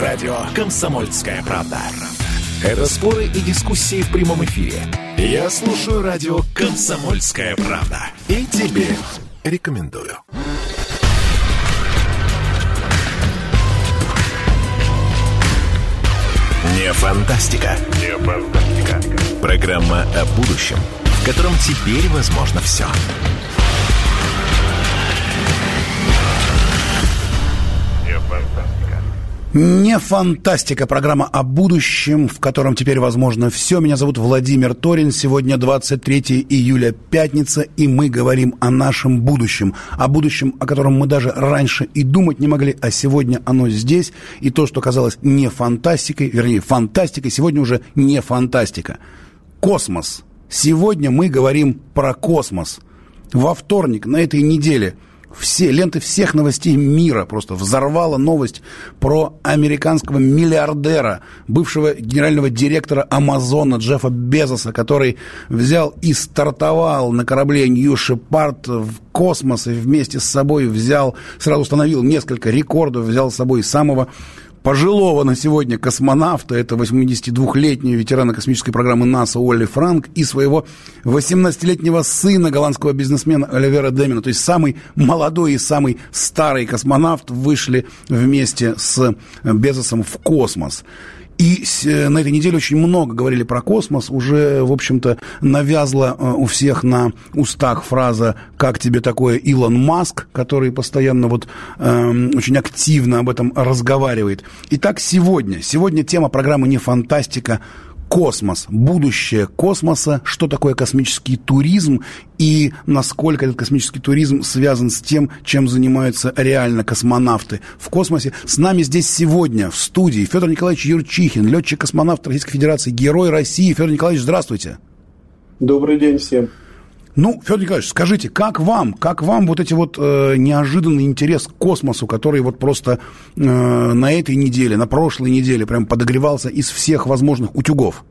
Радио «Комсомольская правда». Это споры и дискуссии в прямом эфире. Я слушаю радио «Комсомольская правда». И тебе рекомендую. Не фантастика. Не фантастика. Программа о будущем, в котором теперь возможно все. Не фантастика, программа о будущем, в котором теперь возможно все. Меня зовут Владимир Торин. Сегодня 23 июля, пятница, и мы говорим о нашем будущем. О будущем, о котором мы даже раньше и думать не могли, а сегодня оно здесь. И то, что казалось не фантастикой, вернее, фантастикой, сегодня уже не фантастика. Космос. Сегодня мы говорим про космос. Во вторник на этой неделе – все ленты всех новостей мира просто взорвала новость про американского миллиардера, бывшего генерального директора Амазона Джеффа Безоса, который взял и стартовал на корабле Нью Шепард в космос и вместе с собой взял, сразу установил несколько рекордов, взял с собой самого пожилого на сегодня космонавта, это 82-летнего ветерана космической программы НАСА Олли Франк и своего 18-летнего сына голландского бизнесмена Оливера Демина. То есть самый молодой и самый старый космонавт вышли вместе с Безосом в космос. И э, на этой неделе очень много говорили про космос. Уже, в общем-то, навязла э, у всех на устах фраза «Как тебе такое Илон Маск?», который постоянно вот э, очень активно об этом разговаривает. Итак, сегодня. Сегодня тема программы «Не фантастика», космос, будущее космоса, что такое космический туризм и насколько этот космический туризм связан с тем, чем занимаются реально космонавты в космосе. С нами здесь сегодня в студии Федор Николаевич Юрчихин, летчик-космонавт Российской Федерации, герой России. Федор Николаевич, здравствуйте. Добрый день всем. Ну, Федор Николаевич, скажите, как вам, как вам вот эти вот э, неожиданный интерес к космосу, который вот просто э, на этой неделе, на прошлой неделе прям подогревался из всех возможных утюгов?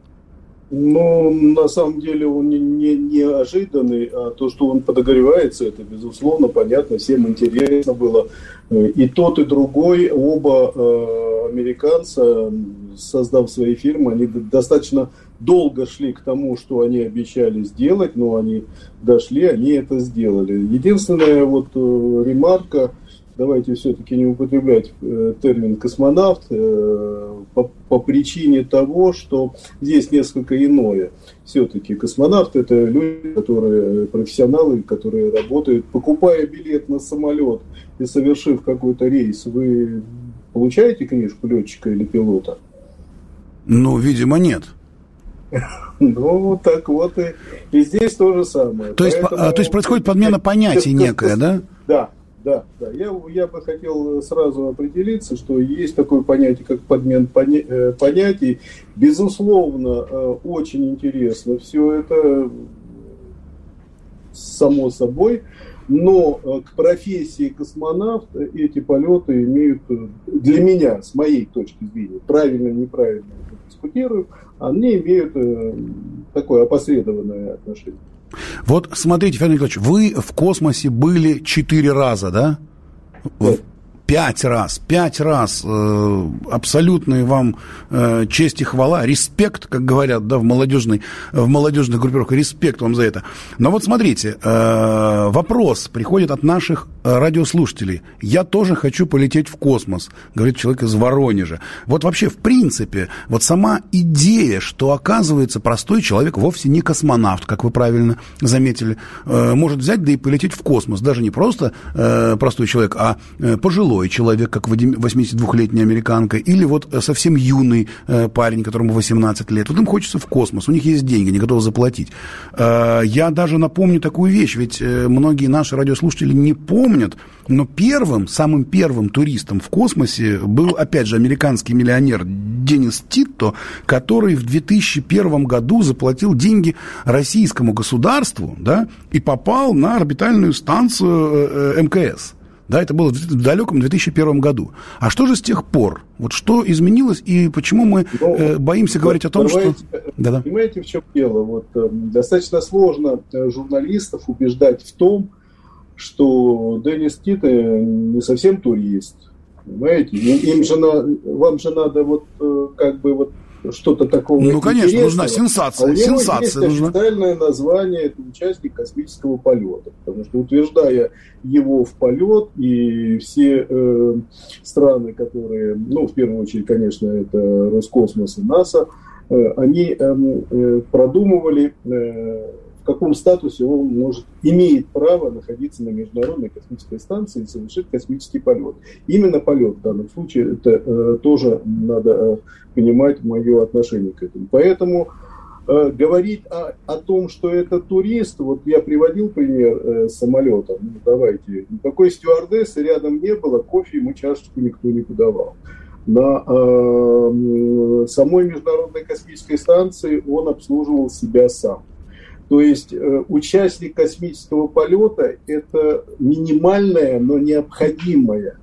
Ну, на самом деле он не, не, неожиданный, а то, что он подогревается, это, безусловно, понятно, всем интересно было. И тот, и другой, оба э, американца, создав свои фирмы, они достаточно долго шли к тому, что они обещали сделать, но они дошли, они это сделали. Единственная вот э, ремарка – давайте все-таки не употреблять э, термин космонавт э, по, по причине того, что здесь несколько иное. Все-таки космонавт это люди, которые профессионалы, которые работают, покупая билет на самолет и совершив какой-то рейс, вы получаете книжку летчика или пилота? Ну, видимо, нет. Ну, так вот и, и здесь то же самое. То есть, Поэтому, то есть происходит подмена понятий некая, да? Да, да, да. Я, я бы хотел сразу определиться, что есть такое понятие, как подмен поня э, понятий. Безусловно, э, очень интересно все это, само собой. Но э, к профессии космонавт эти полеты имеют, для меня, с моей точки зрения, правильно, неправильно дискутирую, они имеют такое опосредованное отношение. Вот смотрите, Федор Николаевич, вы в космосе были четыре раза, да? Пять раз, пять раз э, абсолютная вам э, честь и хвала, респект, как говорят, да, в молодежной, в молодежных группировках, респект вам за это. Но вот смотрите, э, вопрос приходит от наших э, радиослушателей. Я тоже хочу полететь в космос, говорит человек из Воронежа. Вот вообще, в принципе, вот сама идея, что оказывается простой человек вовсе не космонавт, как вы правильно заметили, э, может взять да и полететь в космос. Даже не просто э, простой человек, а э, пожилой пожилой человек, как 82-летняя американка, или вот э, совсем юный э, парень, которому 18 лет. Вот им хочется в космос, у них есть деньги, они готовы заплатить. Э, я даже напомню такую вещь, ведь многие наши радиослушатели не помнят, но первым, самым первым туристом в космосе был, опять же, американский миллионер Денис Титто, который в 2001 году заплатил деньги российскому государству, да, и попал на орбитальную станцию МКС. Да, это было в далеком 2001 году. А что же с тех пор? Вот что изменилось и почему мы ну, э, боимся говорить о том, что... Да-да. Понимаете, в чем дело? Вот, э, достаточно сложно э, журналистов убеждать в том, что Деннис Тит не совсем турист, Понимаете? Им же на, вам же надо вот э, как бы вот что-то такого. Ну, конечно, нужна сенсация. А у него сенсация есть нужна. официальное название, это участник космического полета. Потому что утверждая его в полет, и все э, страны, которые, ну, в первую очередь, конечно, это Роскосмос и НАСА, э, они эм, э, продумывали э, каком статусе он может, имеет право находиться на Международной космической станции и совершить космический полет. Именно полет в данном случае, это э, тоже надо э, понимать мое отношение к этому. Поэтому э, говорить о, о том, что это турист, вот я приводил пример э, самолета, ну, давайте, никакой стюардессы рядом не было, кофе ему чашечку никто не подавал на э, самой Международной космической станции он обслуживал себя сам. То есть э, участник космического полета – это минимальная, но необходимая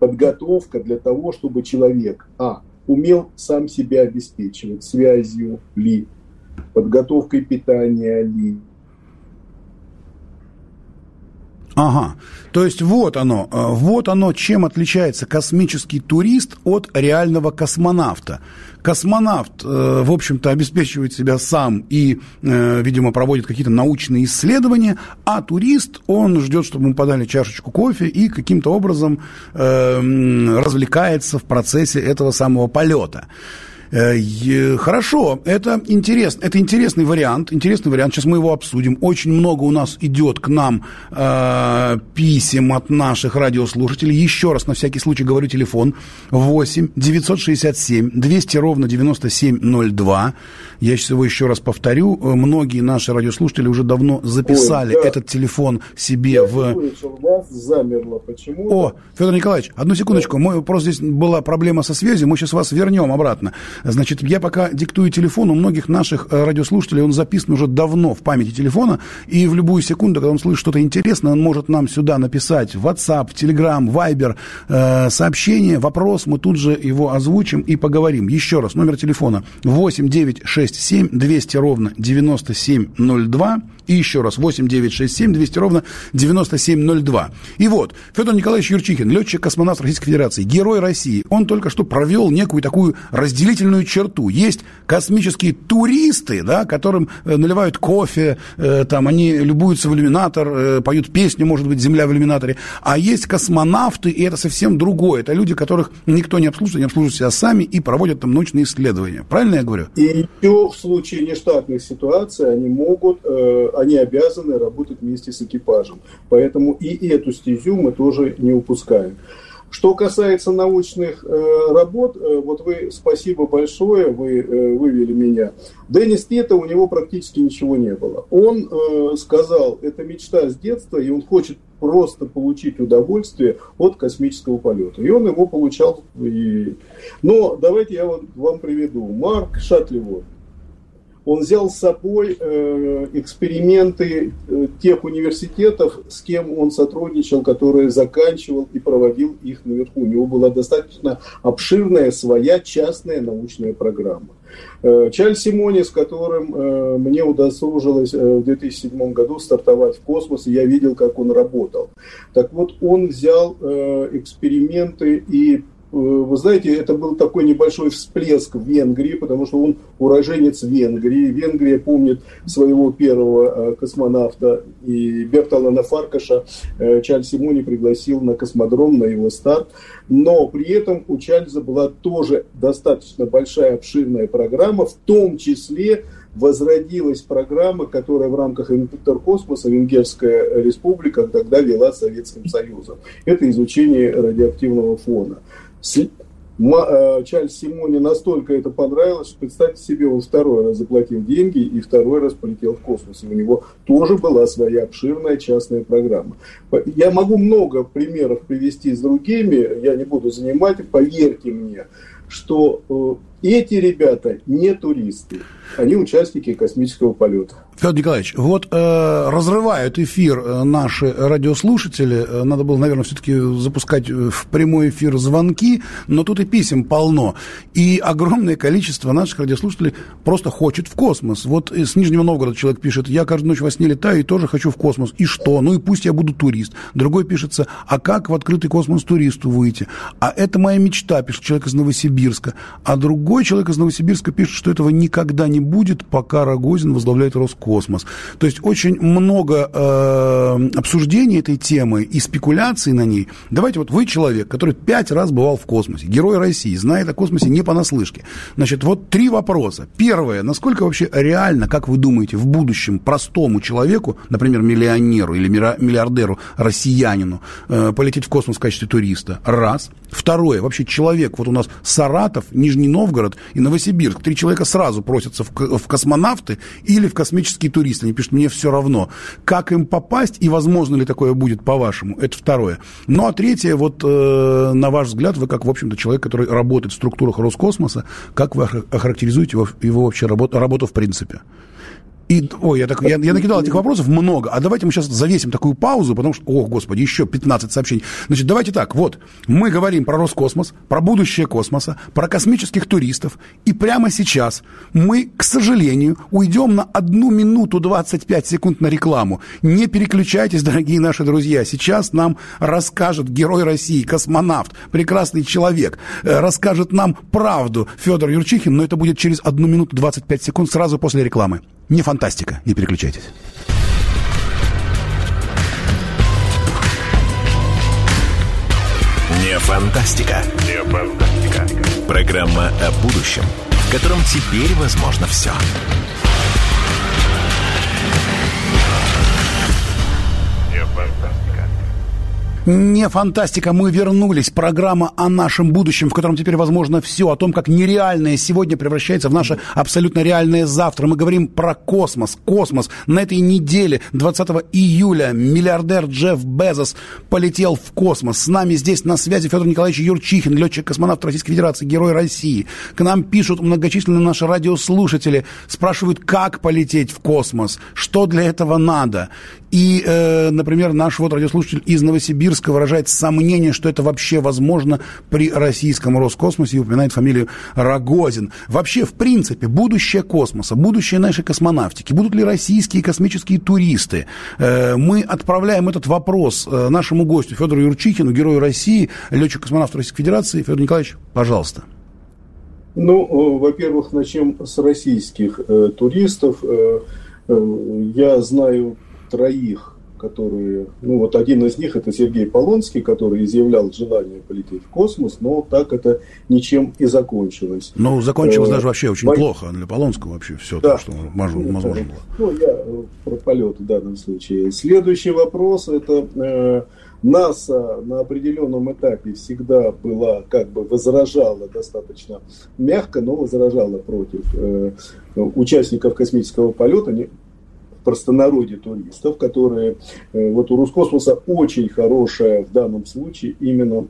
подготовка для того, чтобы человек, а, умел сам себя обеспечивать связью ли, подготовкой питания ли, Ага, то есть вот оно, э, вот оно, чем отличается космический турист от реального космонавта. Космонавт, э, в общем-то, обеспечивает себя сам и, э, видимо, проводит какие-то научные исследования, а турист, он ждет, чтобы ему подали чашечку кофе и каким-то образом развлекается в процессе этого самого полета. Э, хорошо, это интересно, это интересный вариант, интересный вариант. Сейчас мы его обсудим. Очень много у нас идет к нам э, писем от наших радиослушателей. Еще раз на всякий случай говорю телефон 8 967 200 ровно 9702. Я сейчас его еще раз повторю. Э, многие наши радиослушатели уже давно записали Ой, да. этот телефон себе Я в... у вас замерло почему О, Федор Николаевич, одну секундочку. Мы, просто здесь была проблема со связью, мы сейчас вас вернем обратно. Значит, я пока диктую телефон, у многих наших э, радиослушателей он записан уже давно в памяти телефона, и в любую секунду, когда он слышит что-то интересное, он может нам сюда написать в WhatsApp, Telegram, Viber э, сообщение, вопрос, мы тут же его озвучим и поговорим. Еще раз, номер телефона 8 9 6 7 200 ровно 9702 и еще раз 8 9 6 7 200 ровно 9702. И вот, Федор Николаевич Юрчихин, летчик-космонавт Российской Федерации, герой России, он только что провел некую такую разделительную черту. Есть космические туристы, да, которым э, наливают кофе, э, там, они любуются в иллюминатор, э, поют песню, может быть, «Земля в иллюминаторе». А есть космонавты, и это совсем другое. Это люди, которых никто не обслуживает, они обслуживают себя сами и проводят там научные исследования. Правильно я говорю? И еще в случае нештатных ситуаций они могут, они обязаны работать вместе с экипажем. Поэтому и эту стезю мы тоже не упускаем. Что касается научных э, работ, э, вот вы, спасибо большое, вы э, вывели меня. Деннис Тета, у него практически ничего не было. Он э, сказал, это мечта с детства, и он хочет просто получить удовольствие от космического полета. И он его получал. И... Но давайте я вот вам приведу. Марк Шатливод, он взял с собой э, эксперименты э, тех университетов, с кем он сотрудничал, которые заканчивал и проводил их наверху. У него была достаточно обширная своя частная научная программа. Э, Чарльз Симони, с которым э, мне удосужилось э, в 2007 году стартовать в космос, я видел, как он работал. Так вот, он взял эксперименты и вы знаете, это был такой небольшой всплеск в Венгрии, потому что он уроженец Венгрии. Венгрия помнит своего первого э, космонавта, и Бертолана Фаркаша э, Чарльз Симони пригласил на космодром, на его старт. Но при этом у Чарльза была тоже достаточно большая, обширная программа, в том числе возродилась программа, которая в рамках Интеркосмоса Венгерская республика тогда вела Советским Союзом. Это изучение радиоактивного фона. Э, Чарльз Симоне настолько это понравилось, что представьте себе, он второй раз заплатил деньги и второй раз полетел в космос. И у него тоже была своя обширная частная программа. Я могу много примеров привести с другими, я не буду занимать, поверьте мне, что э, эти ребята не туристы, они участники космического полета. Федор Николаевич, вот э, разрывают эфир э, наши радиослушатели. Э, надо было, наверное, все-таки запускать э, в прямой эфир звонки, но тут и писем полно. И огромное количество наших радиослушателей просто хочет в космос. Вот с Нижнего Новгорода человек пишет, я каждую ночь во сне летаю и тоже хочу в космос. И что? Ну и пусть я буду турист. Другой пишется, а как в открытый космос туристу выйти? А это моя мечта, пишет человек из Новосибирска. А другой человек из Новосибирска пишет, что этого никогда не будет, пока Рогозин возглавляет Роскосмос космос. То есть очень много э, обсуждений этой темы и спекуляций на ней. Давайте вот вы человек, который пять раз бывал в космосе, герой России, знает о космосе не понаслышке. Значит, вот три вопроса. Первое, насколько вообще реально, как вы думаете, в будущем простому человеку, например, миллионеру или миллиардеру, россиянину, э, полететь в космос в качестве туриста? Раз. Второе, вообще человек, вот у нас Саратов, Нижний Новгород и Новосибирск, три человека сразу просятся в, в космонавты или в космические туристы. Они пишут, мне все равно, как им попасть и возможно ли такое будет по-вашему. Это второе. Ну, а третье, вот э, на ваш взгляд, вы как, в общем-то, человек, который работает в структурах Роскосмоса, как вы охарактеризуете его, его вообще работу, работу в принципе? И, ой, я, так, я, я накидал этих вопросов много, а давайте мы сейчас завесим такую паузу, потому что, о, господи, еще 15 сообщений. Значит, давайте так, вот, мы говорим про Роскосмос, про будущее космоса, про космических туристов, и прямо сейчас мы, к сожалению, уйдем на одну минуту 25 секунд на рекламу. Не переключайтесь, дорогие наши друзья, сейчас нам расскажет герой России, космонавт, прекрасный человек, э, расскажет нам правду Федор Юрчихин, но это будет через одну минуту 25 секунд сразу после рекламы. Не фантастика, не переключайтесь. Не фантастика. Не фантастика. Программа о будущем, в котором теперь возможно все. Не фантастика, мы вернулись. Программа о нашем будущем, в котором теперь возможно все, о том, как нереальное сегодня превращается в наше абсолютно реальное завтра. Мы говорим про космос. Космос. На этой неделе, 20 июля, миллиардер Джефф Безос полетел в космос. С нами здесь на связи Федор Николаевич Юрчихин, летчик-космонавт Российской Федерации, герой России. К нам пишут многочисленные наши радиослушатели, спрашивают, как полететь в космос, что для этого надо. И, э, например, наш вот радиослушатель из Новосибирска выражает сомнение, что это вообще возможно при российском Роскосмосе и упоминает фамилию Рогозин. Вообще, в принципе, будущее космоса, будущее нашей космонавтики, будут ли российские космические туристы? Э, мы отправляем этот вопрос э, нашему гостю Федору Юрчихину, герою России, летчик-космонавт Российской Федерации. Федор Николаевич, пожалуйста. Ну, во-первых, начнем с российских э, туристов. Э, э, я знаю троих, которые... Ну, вот один из них это Сергей Полонский, который изъявлял желание полететь в космос, но так это ничем и закончилось. Ну, закончилось э, даже вообще очень Во... плохо для Полонского вообще все да. то, что возможно было. Ну, я э, про полет в данном случае. Следующий вопрос это... Э, НАСА на определенном этапе всегда была, как бы возражала достаточно мягко, но возражала против э, участников космического полета, простонародье туристов, которые э, вот у Роскосмоса очень хорошая в данном случае именно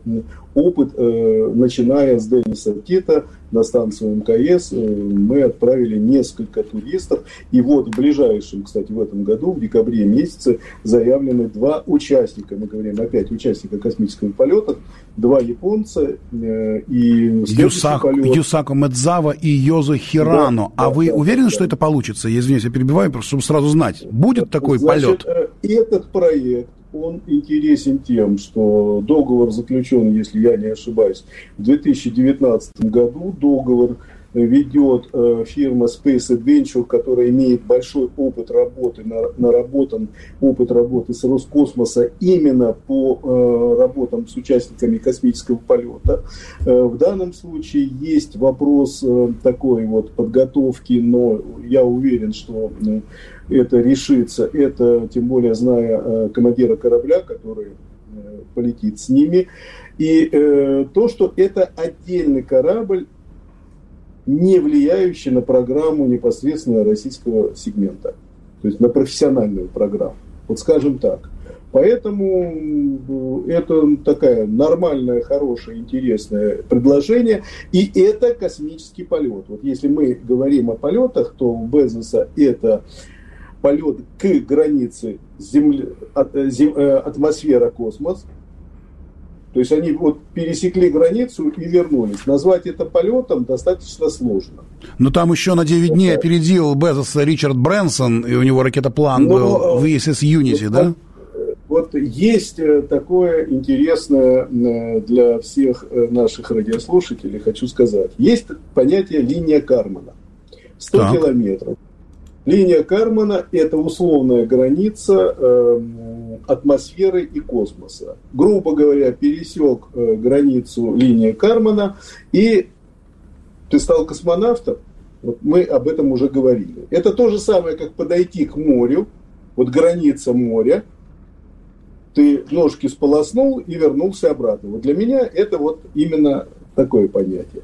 опыт, э, начиная с Дениса Тита на станцию МКС, э, мы отправили несколько туристов. И вот в ближайшем, кстати, в этом году, в декабре месяце, заявлены два участника, мы говорим опять участника космического полета, два японца и Юсак, полет... Юсако Медзава и Йозо Хирано. Да, а да, вы да, уверены, да, что да. это получится? Извините, я перебиваю, просто чтобы сразу знать. Будет такой Значит, полет? Этот проект он интересен тем, что договор заключен, если я не ошибаюсь, в 2019 году. Договор ведет э, фирма Space Adventure, которая имеет большой опыт работы, наработан опыт работы с Роскосмоса именно по э, работам с участниками космического полета. Э, в данном случае есть вопрос такой вот подготовки, но я уверен, что это решится. Это, тем более, зная командира корабля, который полетит с ними. И э, то, что это отдельный корабль, не влияющий на программу непосредственно российского сегмента, то есть на профессиональную программу. Вот скажем так. Поэтому это такая нормальное, хорошее, интересное предложение. И это космический полет. Вот если мы говорим о полетах, то у Безоса это полет к границе земли, э, э, атмосфера-космос. То есть они вот пересекли границу и вернулись. Назвать это полетом достаточно сложно. Но там еще на 9 дней опередил Безоса Ричард Брэнсон, и у него ракетоплан Но, был в ISS Unity, да? Вот есть э, такое интересное э, для всех э, наших радиослушателей, хочу сказать. Есть понятие линия Кармана. 100 так. километров. Линия Кармана – это условная граница э, атмосферы и космоса. Грубо говоря, пересек э, границу линии Кармана, и ты стал космонавтом, вот мы об этом уже говорили. Это то же самое, как подойти к морю, вот граница моря – ты ножки сполоснул и вернулся обратно. Вот для меня это вот именно такое понятие.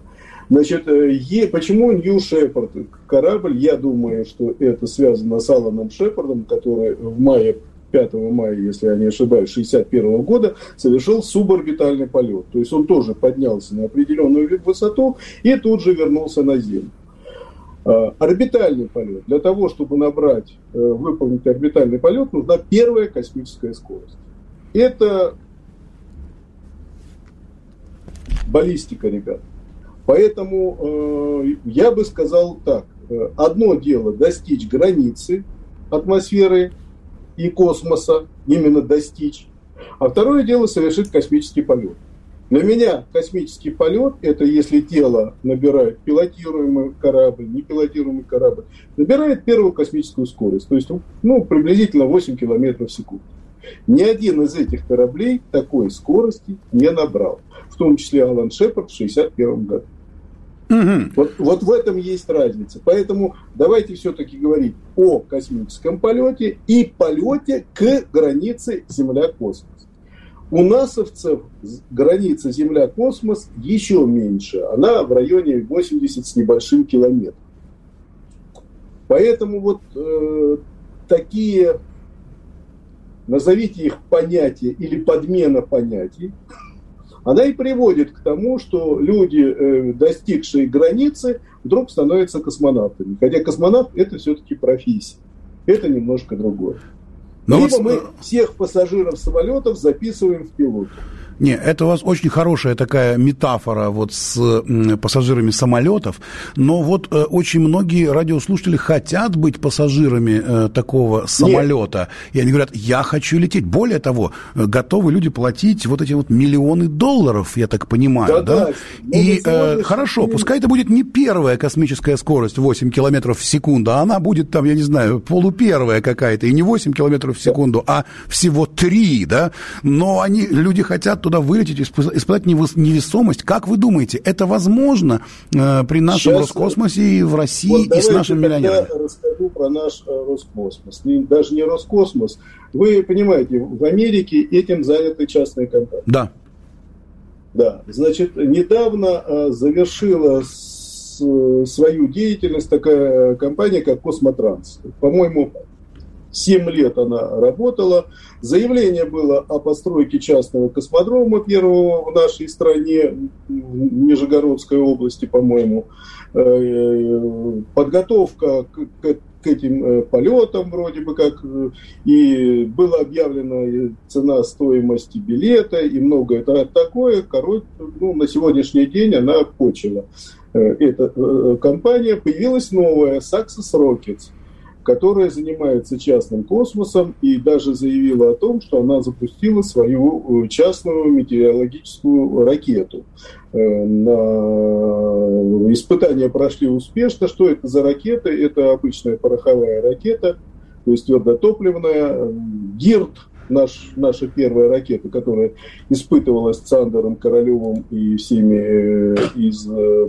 Значит, э, е, почему Нью Шепард корабль? Я думаю, что это связано с Аланом Шепардом, который в мае 5 мая, если я не ошибаюсь, 61 года совершил суборбитальный полет. То есть он тоже поднялся на определенную высоту и тут же вернулся на Землю. А, орбитальный полет. Для того, чтобы набрать, э, выполнить орбитальный полет, нужна первая космическая скорость это баллистика, ребят. Поэтому э, я бы сказал так. Э, одно дело достичь границы атмосферы и космоса, именно достичь. А второе дело совершить космический полет. Для меня космический полет – это если тело набирает пилотируемый корабль, непилотируемый корабль, набирает первую космическую скорость, то есть ну, приблизительно 8 километров в секунду. Ни один из этих кораблей такой скорости не набрал. В том числе Алан Шепард в 1961 году. Угу. Вот, вот в этом есть разница. Поэтому давайте все-таки говорить о космическом полете и полете к границе Земля-космос. У насовцев граница Земля-космос еще меньше. Она в районе 80 с небольшим километров. Поэтому вот э, такие назовите их понятия или подмена понятий, она и приводит к тому, что люди, э, достигшие границы, вдруг становятся космонавтами. Хотя космонавт – это все-таки профессия. Это немножко другое. Но Либо вот... мы э, всех пассажиров самолетов записываем в пилоту. Не, это у вас очень хорошая такая метафора вот с пассажирами самолетов, но вот э, очень многие радиослушатели хотят быть пассажирами э, такого самолета, Нет. и они говорят, я хочу лететь. Более того, э, готовы люди платить вот эти вот миллионы долларов, я так понимаю, да? да? И э, хорошо, пускай это будет не первая космическая скорость 8 километров в секунду, а она будет там, я не знаю, полупервая какая-то, и не 8 километров в секунду, да. а всего 3, да? Но они, люди хотят туда вылететь, испытать невесомость. Как вы думаете, это возможно э, при нашем Сейчас, Роскосмосе и в России, вот и с нашими миллионерами? Я расскажу про наш э, Роскосмос. Даже не Роскосмос. Вы понимаете, в Америке этим заняты частные компании. Да. Да. Значит, недавно э, завершила свою деятельность такая компания, как Космотранс. По-моему, 7 лет она работала. Заявление было о постройке частного космодрома первого в нашей стране, в Нижегородской области, по-моему. Э, подготовка к, к этим э, полетам вроде бы как. И была объявлена цена стоимости билета и многое такое. Короче, ну, на сегодняшний день она почила. Э, эта компания. Появилась новая Saxos Rockets – которая занимается частным космосом и даже заявила о том, что она запустила свою э, частную метеорологическую ракету. Э, на... Испытания прошли успешно. Что это за ракета? Это обычная пороховая ракета, то есть твердотопливная. ГИРТ наш, наша первая ракета, которая испытывалась Цандером, Королевым и всеми э, из э,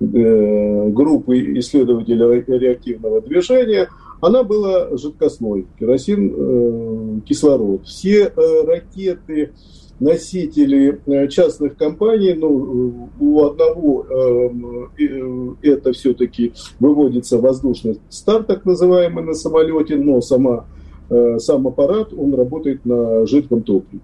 э, группы исследователей реактивного движения, она была жидкостной, керосин, э, кислород. Все э, ракеты, носители э, частных компаний, ну, у одного э, э, это все-таки выводится воздушный старт, так называемый, на самолете, но сама э, сам аппарат, он работает на жидком топливе.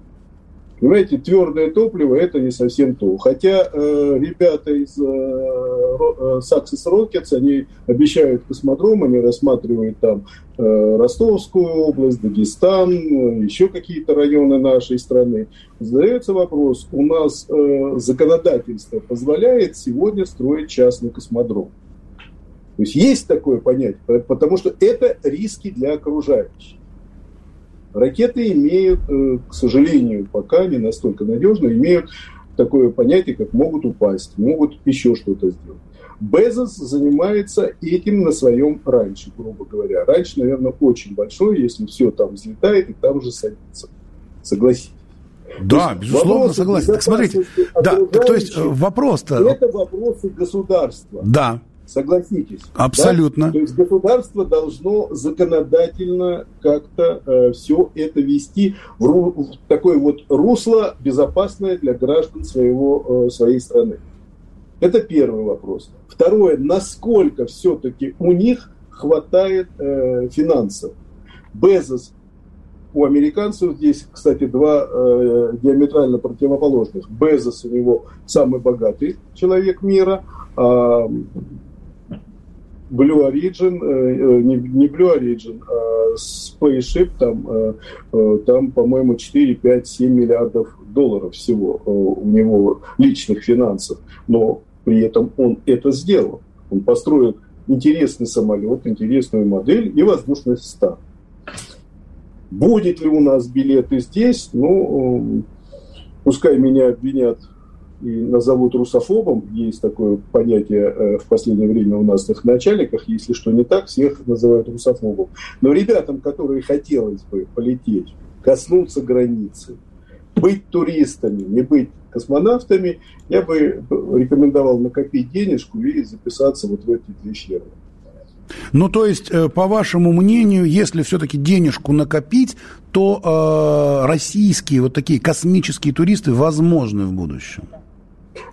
Понимаете, твердое топливо это не совсем то. Хотя э, ребята из э, э, Success Rockets, они обещают космодром, они рассматривают там э, Ростовскую область, Дагестан, еще какие-то районы нашей страны. Задается вопрос, у нас э, законодательство позволяет сегодня строить частный космодром? То есть есть такое понятие, потому что это риски для окружающих. Ракеты имеют, э, к сожалению, пока не настолько надежно, имеют такое понятие, как могут упасть, могут еще что-то сделать. Безос занимается этим на своем раньше, грубо говоря. Раньше, наверное, очень большой, если все там взлетает и там же садится. Согласитесь. Да, то безусловно, согласен. Так смотрите, да, так, то есть э, вопрос-то... Это вопросы государства. Да. Согласитесь. Абсолютно. Да? То есть государство должно законодательно как-то э, все это вести в, ру, в такое вот русло безопасное для граждан своего, э, своей страны. Это первый вопрос. Второе, насколько все-таки у них хватает э, финансов. Безос у американцев здесь, кстати, два э, диаметрально противоположных. Безос у него самый богатый человек мира, а Blue Origin, э, э, не, не Blue Origin, а Spaceship, там, э, там по-моему, 4, 5, 7 миллиардов долларов всего у него личных финансов. Но при этом он это сделал. Он построил интересный самолет, интересную модель и воздушный стан. Будет ли у нас билеты здесь? Ну, пускай меня обвинят и назовут русофобом, есть такое понятие э, в последнее время у нас в начальниках, если что не так, всех называют русофобом. Но ребятам, которые хотелось бы полететь, коснуться границы, быть туристами, не быть космонавтами, я бы рекомендовал накопить денежку и записаться вот в эти две члены. Ну, то есть, э, по вашему мнению, если все-таки денежку накопить, то э, российские вот такие космические туристы возможны в будущем?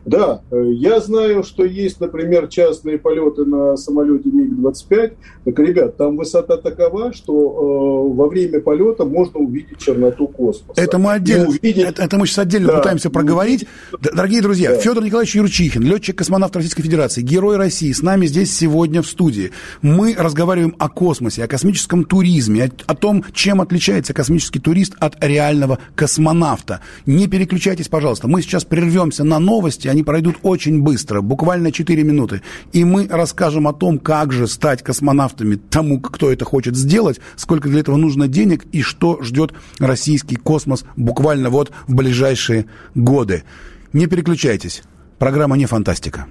Да, э, я знаю, что есть, например, частные полеты на самолете МиГ-25. Так, ребят, там высота такова, что э, во время полета можно увидеть черноту космоса. Это мы отдельно, увидеть... это, это мы сейчас отдельно да. пытаемся проговорить. Дорогие друзья, да. Федор Николаевич Юрчихин, летчик-космонавт Российской Федерации, герой России, с нами здесь сегодня в студии. Мы разговариваем о космосе, о космическом туризме, о, о том, чем отличается космический турист от реального космонавта. Не переключайтесь, пожалуйста. Мы сейчас прервемся на новости, они пройдут очень быстро, буквально 4 минуты. И мы расскажем о том, как же стать космонавтами тому, кто это хочет сделать, сколько для этого нужно денег и что ждет российский космос буквально вот в ближайшие годы. Не переключайтесь. Программа не фантастика.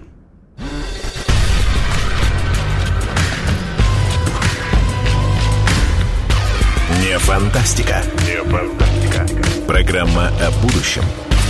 Не фантастика. Не фантастика. Программа о будущем –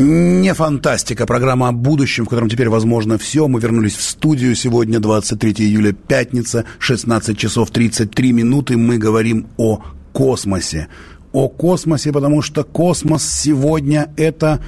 Не фантастика, программа о будущем, в котором теперь возможно все. Мы вернулись в студию сегодня, 23 июля, пятница, 16 часов 33 минуты. Мы говорим о космосе. О космосе, потому что космос сегодня это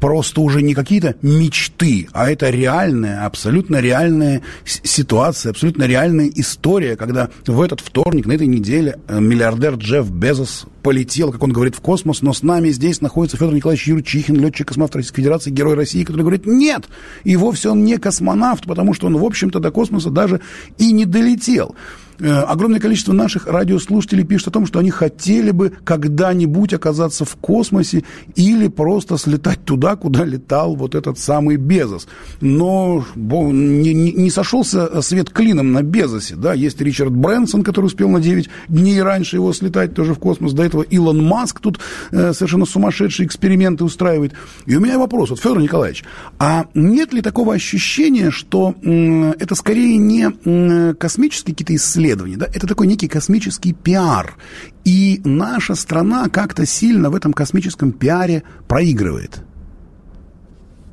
просто уже не какие-то мечты, а это реальная, абсолютно реальная ситуация, абсолютно реальная история, когда в этот вторник, на этой неделе, э, миллиардер Джефф Безос полетел, как он говорит, в космос, но с нами здесь находится Федор Николаевич Юрчихин, летчик-космонавт Российской Федерации, герой России, который говорит, нет, и вовсе он не космонавт, потому что он, в общем-то, до космоса даже и не долетел. Э, огромное количество наших радиослушателей пишет о том, что они хотели бы когда-нибудь оказаться в космосе или просто слетать туда, куда летал вот этот самый Безос. Но не, не сошелся свет клином на Безосе. Да? Есть Ричард Брэнсон, который успел на 9 дней раньше его слетать тоже в космос. До этого этого Илон Маск тут э, совершенно сумасшедшие эксперименты устраивает. И у меня вопрос, вот, Федор Николаевич, а нет ли такого ощущения, что э, это скорее не э, космические какие-то исследования, да, это такой некий космический пиар, и наша страна как-то сильно в этом космическом пиаре проигрывает?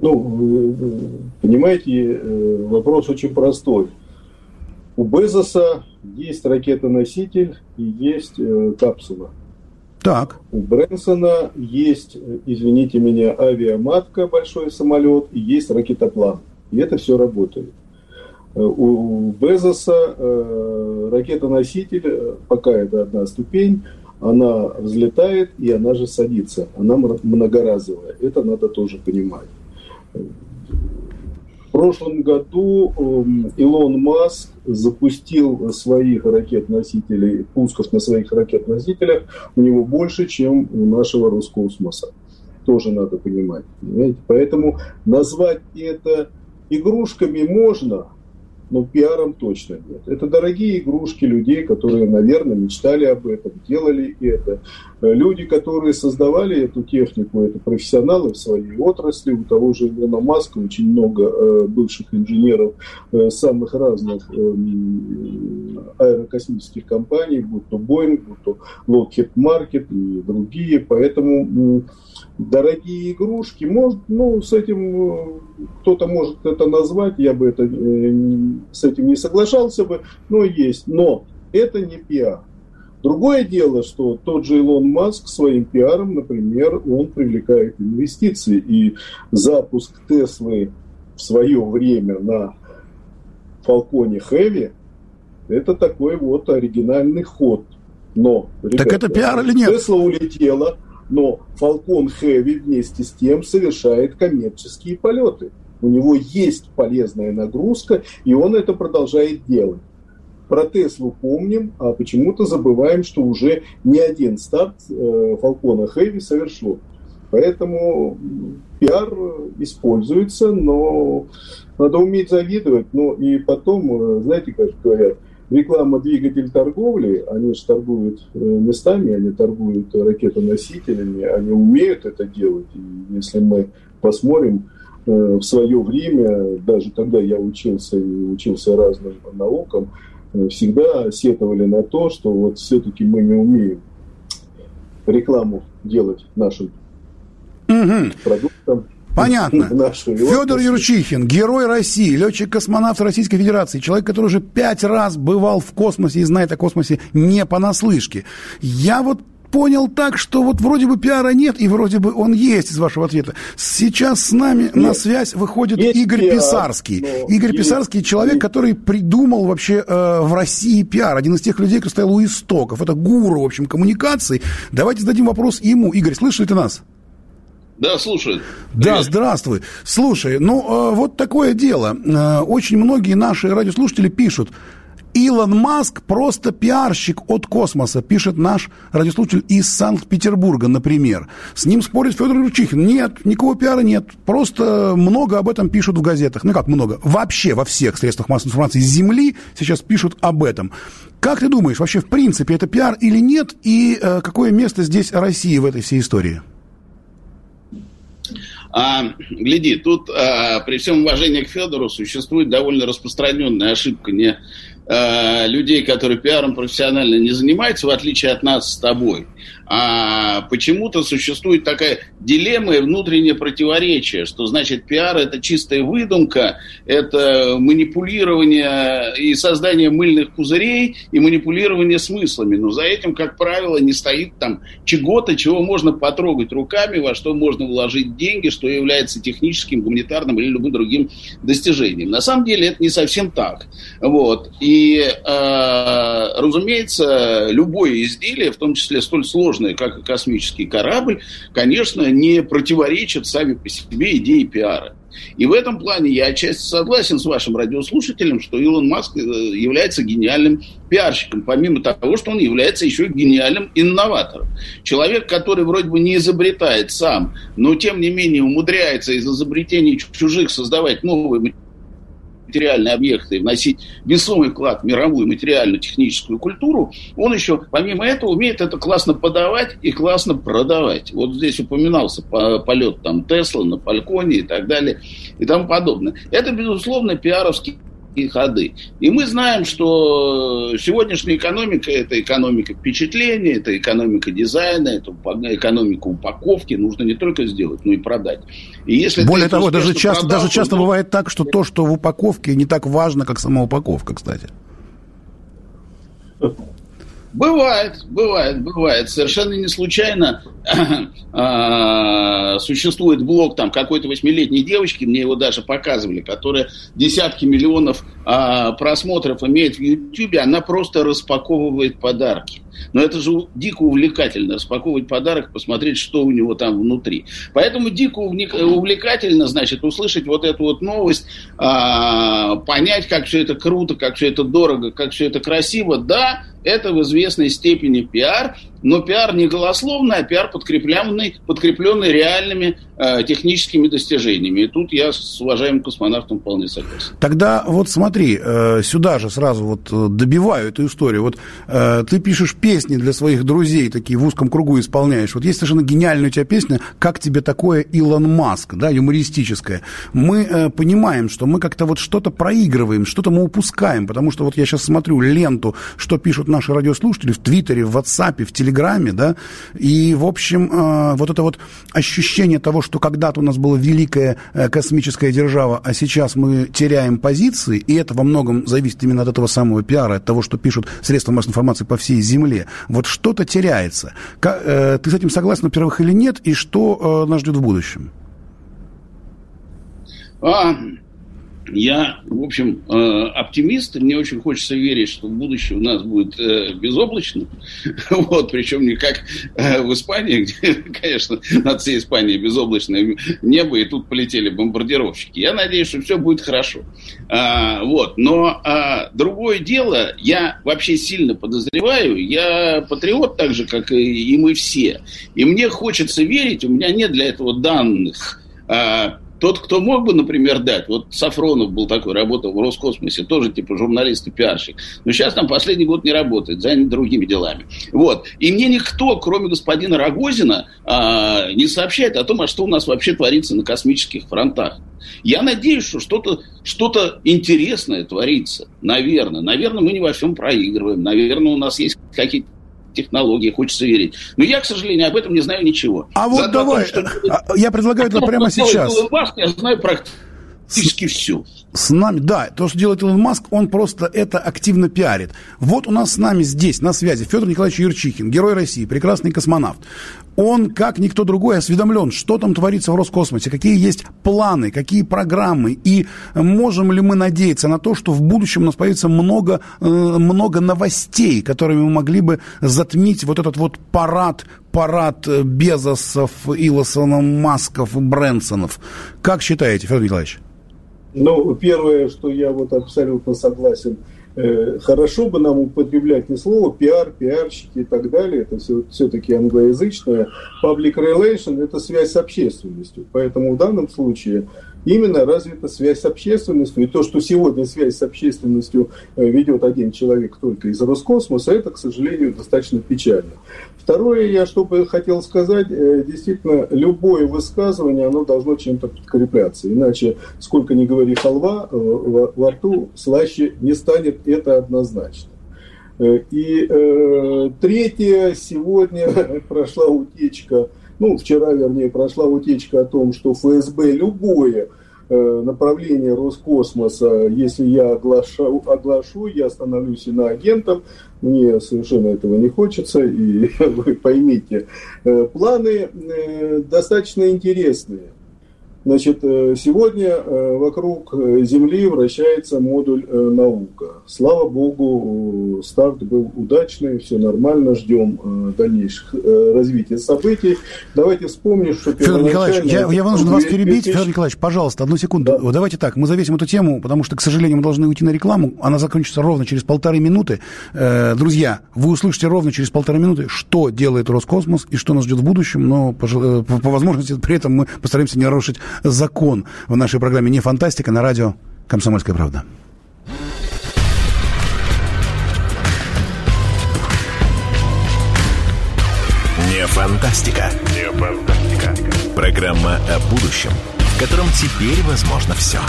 Ну, понимаете, э, вопрос очень простой. У Безоса есть ракета-носитель и есть э, капсула. Так. У Брэнсона есть, э, извините меня, авиаматка, большой самолет, и есть ракетоплан. И это все работает. У Безоса э, ракета-носитель, пока это одна ступень, она взлетает и она же садится. Она многоразовая. Это надо тоже понимать. Прошлом году эм, Илон Маск запустил своих ракет-носителей, пусков на своих ракет-носителях у него больше, чем у нашего Роскосмоса. Тоже надо понимать. Понимаете? Поэтому назвать это игрушками можно, но пиаром точно нет. Это дорогие игрушки людей, которые, наверное, мечтали об этом, делали это. Люди, которые создавали эту технику, это профессионалы в своей отрасли. У того же Илона Маска очень много э, бывших инженеров э, самых разных э, аэрокосмических компаний, будь то Boeing, будь то Lockheed Market и другие. Поэтому дорогие игрушки, может, ну, с этим э, кто-то может это назвать, я бы это, э, с этим не соглашался бы, но есть. Но это не пиар. Другое дело, что тот же Илон Маск своим пиаром, например, он привлекает инвестиции. И запуск Теслы в свое время на Фалконе Хэви – это такой вот оригинальный ход. Но, ребята, так это пиар или нет? Тесла улетела – но Falcon Heavy вместе с тем совершает коммерческие полеты. У него есть полезная нагрузка, и он это продолжает делать. Про Теслу помним, а почему-то забываем, что уже не один старт э, Heavy совершен. Поэтому пиар используется, но надо уметь завидовать. Ну и потом, э, знаете, как говорят, реклама двигатель торговли, они же торгуют э, местами, они торгуют ракетоносителями, они умеют это делать. И если мы посмотрим э, в свое время, даже когда я учился и учился разным наукам, э, всегда сетовали на то, что вот все-таки мы не умеем рекламу делать нашим угу. продуктам. Понятно. Федор Юрчихин, герой России, летчик-космонавт Российской Федерации, человек, который уже пять раз бывал в космосе и знает о космосе не понаслышке. Я вот понял так, что вот вроде бы пиара нет, и вроде бы он есть из вашего ответа. Сейчас с нами нет. на связь выходит есть Игорь пиар, Писарский. Игорь есть, Писарский человек, есть. который придумал вообще э, в России пиар. Один из тех людей, кто стоял у истоков. Это гуру, в общем, коммуникаций. Давайте зададим вопрос ему. Игорь, слышишь ты нас? Да, слушаю. Да, здравствуй. Слушай, ну э, вот такое дело. Э, очень многие наши радиослушатели пишут, Илон Маск просто пиарщик от космоса, пишет наш радиослушатель из Санкт-Петербурга, например. С ним спорит Федор Юрчихин. Нет, никакого пиара нет. Просто много об этом пишут в газетах. Ну как много? Вообще во всех средствах массовой информации Земли сейчас пишут об этом. Как ты думаешь, вообще в принципе это пиар или нет? И э, какое место здесь России в этой всей истории? А, гляди, тут а, при всем уважении к Федору существует довольно распространенная ошибка. Не а, людей, которые пиаром профессионально не занимаются, в отличие от нас с тобой а почему-то существует такая дилемма и внутреннее противоречие, что значит пиар это чистая выдумка, это манипулирование и создание мыльных пузырей и манипулирование смыслами. Но за этим, как правило, не стоит там чего-то, чего можно потрогать руками, во что можно вложить деньги, что является техническим, гуманитарным или любым другим достижением. На самом деле это не совсем так. Вот. И, э, разумеется, любое изделие, в том числе столь сложное, как и космический корабль, конечно, не противоречат сами по себе идее пиара. И в этом плане я отчасти согласен с вашим радиослушателем, что Илон Маск э, является гениальным пиарщиком, помимо того, что он является еще и гениальным инноватором. Человек, который вроде бы не изобретает сам, но тем не менее умудряется из изобретений чужих создавать новые материальные объекты и вносить весомый вклад в мировую материально-техническую культуру, он еще, помимо этого, умеет это классно подавать и классно продавать. Вот здесь упоминался полет там Тесла на Фальконе и так далее и тому подобное. Это, безусловно, пиаровский и ходы. И мы знаем, что сегодняшняя экономика – это экономика впечатления, это экономика дизайна, это экономика упаковки. Нужно не только сделать, но и продать. И если Более того, даже часто, продал, даже часто то... бывает так, что то, что в упаковке, не так важно, как сама упаковка, кстати. Бывает, бывает, бывает. Совершенно не случайно а, существует блог там какой-то восьмилетней девочки, мне его даже показывали, которая десятки миллионов а, просмотров имеет в Ютьюбе, она просто распаковывает подарки. Но это же дико увлекательно, распаковывать подарок, посмотреть, что у него там внутри. Поэтому дико увлекательно, значит, услышать вот эту вот новость, а, понять, как все это круто, как все это дорого, как все это красиво. Да, это в известной степени пиар, но пиар не голословный, а пиар подкрепленный, подкрепленный реальными э, техническими достижениями. И тут я с уважаемым космонавтом вполне согласен. Тогда вот смотри, э, сюда же сразу вот э, добиваю эту историю. Вот э, ты пишешь песни для своих друзей, такие в узком кругу исполняешь. Вот есть совершенно гениальная у тебя песня «Как тебе такое, Илон Маск», да, юмористическая. Мы э, понимаем, что мы как-то вот что-то проигрываем, что-то мы упускаем, потому что вот я сейчас смотрю ленту, что пишут наши радиослушатели в Твиттере, в WhatsApp, в Телеграме, Телеграме, да, и, в общем, э, вот это вот ощущение того, что когда-то у нас была великая э, космическая держава, а сейчас мы теряем позиции, и это во многом зависит именно от этого самого пиара, от того, что пишут средства массовой информации по всей Земле. Вот что-то теряется. Э, ты с этим согласен, во-первых, или нет, и что нас ждет в будущем? А, я, в общем, э, оптимист. Мне очень хочется верить, что в будущем у нас будет э, безоблачно. Вот, причем не как э, в Испании, где, конечно, над всей Испанией безоблачное небо, и тут полетели бомбардировщики. Я надеюсь, что все будет хорошо. А, вот. Но а, другое дело, я вообще сильно подозреваю, я патриот так же, как и мы все. И мне хочется верить, у меня нет для этого данных, а, тот, кто мог бы, например, дать, вот Сафронов был такой, работал в Роскосмосе, тоже типа журналист и пиарщик, но сейчас там последний год не работает, занят другими делами. Вот. И мне никто, кроме господина Рогозина, а, не сообщает о том, а что у нас вообще творится на космических фронтах. Я надеюсь, что что-то что интересное творится. Наверное. Наверное, мы не во всем проигрываем. Наверное, у нас есть какие-то технологии, хочется верить. Но я, к сожалению, об этом не знаю ничего. А вот Зато давай, том, что... А, я предлагаю это прямо сейчас. я знаю практически все. С нами, да, то, что делает Илон Маск, он просто это активно пиарит. Вот у нас с нами здесь, на связи, Федор Николаевич Юрчихин, герой России, прекрасный космонавт. Он, как никто другой, осведомлен, что там творится в Роскосмосе, какие есть планы, какие программы, и можем ли мы надеяться на то, что в будущем у нас появится много, э, много новостей, которыми мы могли бы затмить вот этот вот парад, парад Безосов, Илосонов, Масков, Брэнсонов. Как считаете, Федор Николаевич? Ну, первое, что я вот абсолютно согласен, э, хорошо бы нам употреблять не слово пиар, пиарщики и так далее, это все, все-таки англоязычное. Public relation – это связь с общественностью. Поэтому в данном случае именно развита связь с общественностью. И то, что сегодня связь с общественностью э, ведет один человек только из Роскосмоса, это, к сожалению, достаточно печально. Второе, я что бы хотел сказать, э, действительно, любое высказывание, оно должно чем-то подкрепляться. Иначе, сколько ни говори халва, э, во рту слаще не станет, это однозначно. И э, третье, сегодня прошла утечка ну, вчера, вернее, прошла утечка о том, что ФСБ любое э, направление Роскосмоса, если я оглашу, оглашу, я становлюсь иноагентом, мне совершенно этого не хочется, и вы поймите, э, планы э, достаточно интересные. Значит, э, сегодня э, вокруг э, Земли вращается модуль наука. Слава богу, старт был удачный, все нормально, ждем дальнейших развития событий. Давайте вспомним, что Федор Николаевич, я, я вынужден вас перебить. Федор Николаевич, пожалуйста, одну секунду. Да. Давайте так, мы завесим эту тему, потому что, к сожалению, мы должны уйти на рекламу. Она закончится ровно через полторы минуты. Друзья, вы услышите ровно через полторы минуты, что делает Роскосмос и что нас ждет в будущем, но по, по возможности при этом мы постараемся не нарушить закон в нашей программе «Не фантастика» на радио «Комсомольская правда». Не фантастика. Не фантастика. Программа о будущем, в котором теперь возможно все.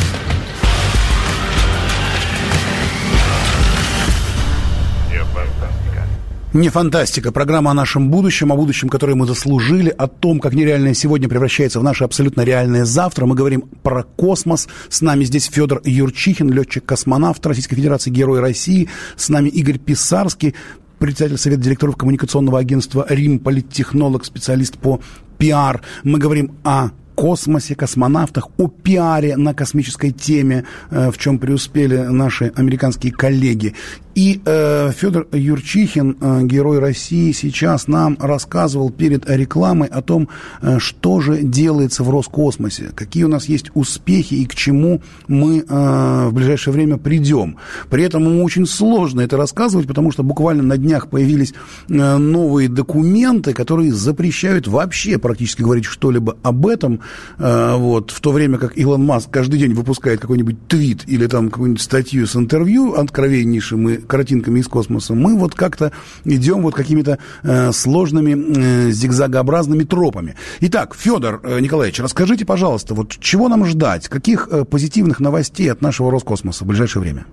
Не фантастика. Программа о нашем будущем, о будущем, которое мы заслужили, о том, как нереальное сегодня превращается в наше абсолютно реальное завтра. Мы говорим про космос. С нами здесь Федор Юрчихин, летчик-космонавт Российской Федерации, Герой России. С нами Игорь Писарский, председатель Совета директоров коммуникационного агентства «Рим», политтехнолог, специалист по пиар. Мы говорим о космосе, космонавтах, о пиаре на космической теме, э, в чем преуспели наши американские коллеги. И э, Федор Юрчихин, э, герой России, сейчас нам рассказывал перед рекламой о том, что же делается в Роскосмосе, какие у нас есть успехи и к чему мы в ближайшее время придем. При этом ему очень сложно это рассказывать, потому что буквально на днях появились новые документы, которые запрещают вообще практически говорить что-либо об этом. Э, вот, в то время как Илон Маск каждый день выпускает какой-нибудь твит или там какую-нибудь статью с интервью откровеннейшим и картинками из космоса, мы вот как-то идем вот какими-то э, сложными э, зигзагообразными тропами. Итак, Федор Николаевич, расскажите, пожалуйста, вот чего нам ждать? Каких позитивных новостей от нашего Роскосмоса в ближайшее время?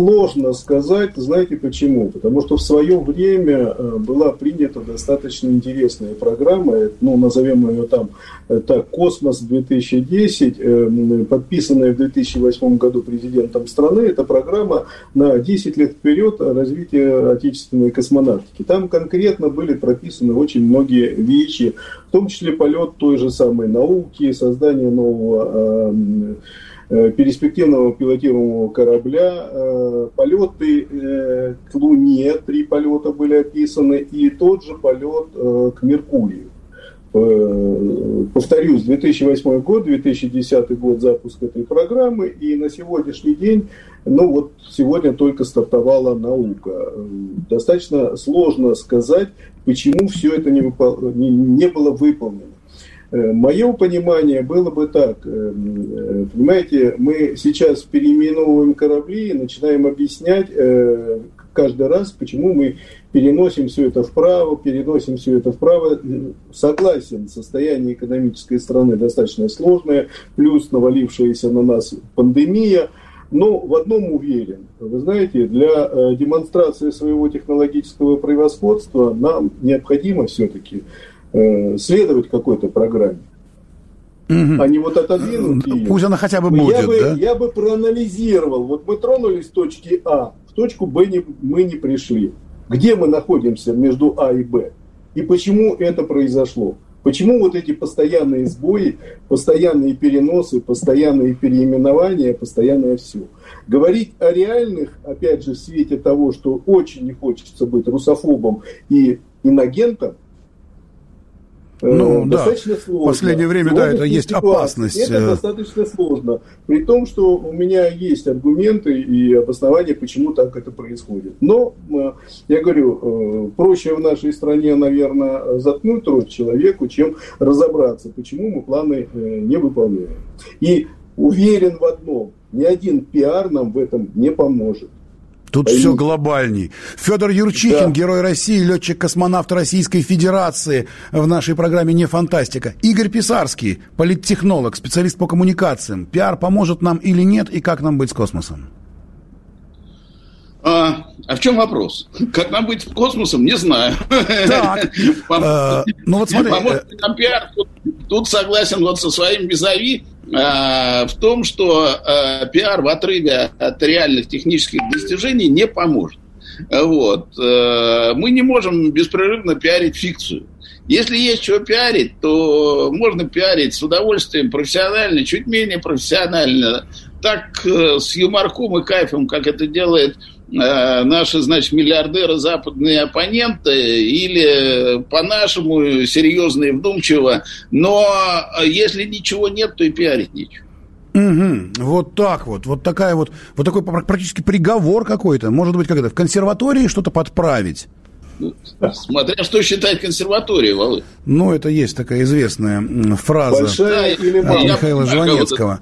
Сложно сказать, знаете почему? Потому что в свое время э, была принята достаточно интересная программа, ну, назовем ее там э, так, «Космос 2010», э, подписанная в 2008 году президентом страны. Это программа на 10 лет вперед развития отечественной космонавтики. Там конкретно были прописаны очень многие вещи, в том числе полет той же самой науки, создание нового Э, перспективного пилотируемого корабля, э, полеты э, к Луне, три полета были описаны, и тот же полет к Меркурию. Повторюсь, 2008 год, 2010 год запуск этой программы, и на сегодняшний день, ну вот сегодня только стартовала наука. Достаточно сложно сказать, почему все это не, выпол... не было выполнено. Э, Мое понимание было бы так. Э, э, понимаете, мы сейчас переименовываем корабли и начинаем объяснять каждый раз, почему мы переносим все это вправо, переносим все это вправо. Согласен, состояние экономической страны достаточно сложное, плюс навалившаяся на нас пандемия. Но в одном уверен. Вы знаете, для демонстрации своего технологического превосходства нам необходимо все-таки э, следовать какой-то программе. Угу. А не вот отодвинуть ее. Пусть она хотя бы будет, я бы, да? Я бы проанализировал. Вот мы тронулись с точки А, в точку Б не, мы не пришли. Где мы находимся между А и Б? И почему это произошло? Почему вот эти постоянные сбои, постоянные переносы, постоянные переименования, постоянное все? Говорить о реальных, опять же, в свете того, что очень не хочется быть русофобом и иногентом, ну, достаточно да. сложно. В последнее время, да, это есть опасность. Это э. достаточно сложно. При том, что у меня есть аргументы и обоснования, почему так это происходит. Но, э, я говорю, э, проще в нашей стране, наверное, заткнуть рот человеку, чем разобраться, почему мы планы не выполняем. И уверен в одном, ни один пиар нам в этом не поможет. Тут Поймите. все глобальней. Федор Юрчихин, да. герой России, летчик-космонавт Российской Федерации в нашей программе «Не фантастика». Игорь Писарский, политтехнолог, специалист по коммуникациям. Пиар поможет нам или нет, и как нам быть с космосом? А, а в чем вопрос? Как нам быть с космосом, не знаю. Так, э, ну вот смотри. Поможет э, нам пиар? Тут согласен вот со своим визави. Э, в том, что э, пиар в отрыве от реальных технических достижений не поможет. Вот. Э, мы не можем беспрерывно пиарить фикцию. Если есть чего пиарить, то можно пиарить с удовольствием, профессионально, чуть менее профессионально. Так с юморком и кайфом, как это делает наши, значит, миллиардеры, западные оппоненты, или по-нашему серьезно и вдумчиво, но если ничего нет, то и пиарить нечего. Угу, вот так вот, вот такая вот, вот такой практически приговор какой-то, может быть, как это, в консерватории что-то подправить. Смотря что считать консерваторией, Володь. Ну, это есть такая известная фраза Большая или Михаила Жванецкого.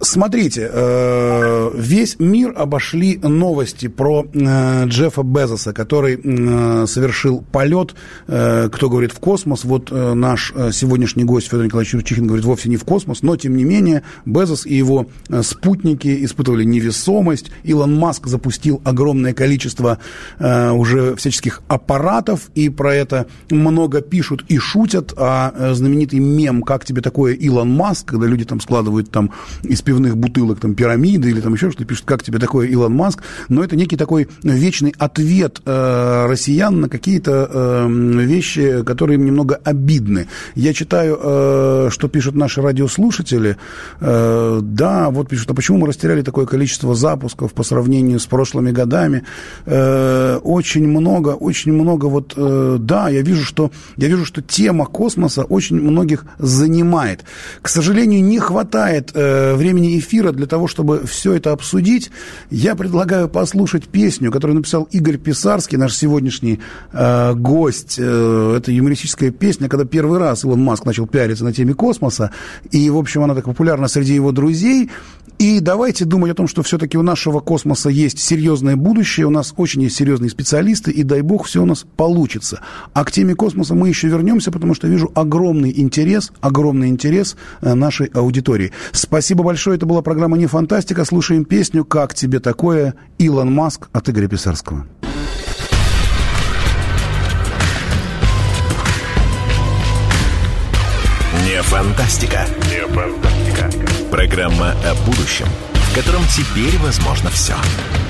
Смотрите, э, весь мир обошли новости про э, Джеффа Безоса, который э, совершил полет, кто говорит, в космос. Вот наш сегодняшний гость Федор Николаевич Юрчихин говорит, вовсе не в космос, но, тем не менее, Безос и его спутники испытывали невесомость. Илон Маск запустил огромное количество уже всяческих аппаратов, и про это много пишут и шутят. А знаменитый мем «Как тебе такое, Илон Маск?», когда люди там складывают там из пивных бутылок, там, пирамиды или там еще что-то, пишут, как тебе такое Илон Маск, но это некий такой вечный ответ э, россиян на какие-то э, вещи, которые им немного обидны. Я читаю, э, что пишут наши радиослушатели, э, да, вот пишут, а почему мы растеряли такое количество запусков по сравнению с прошлыми годами? Э, очень много, очень много, вот, э, да, я вижу, что, я вижу, что тема космоса очень многих занимает. К сожалению, не хватает э, времени эфира для того, чтобы все это обсудить, я предлагаю послушать песню, которую написал Игорь Писарский, наш сегодняшний э, гость. Э, это юмористическая песня, когда первый раз Илон Маск начал пиариться на теме космоса, и, в общем, она так популярна среди его друзей. И давайте думать о том, что все-таки у нашего космоса есть серьезное будущее, у нас очень есть серьезные специалисты, и дай бог все у нас получится. А к теме космоса мы еще вернемся, потому что вижу огромный интерес, огромный интерес э, нашей аудитории. Спасибо большое, это была программа «Не фантастика». Слушаем песню «Как тебе такое?» Илон Маск от Игоря Писарского. Не фантастика. Не фантастика. Программа о будущем, в котором теперь возможно все. Все.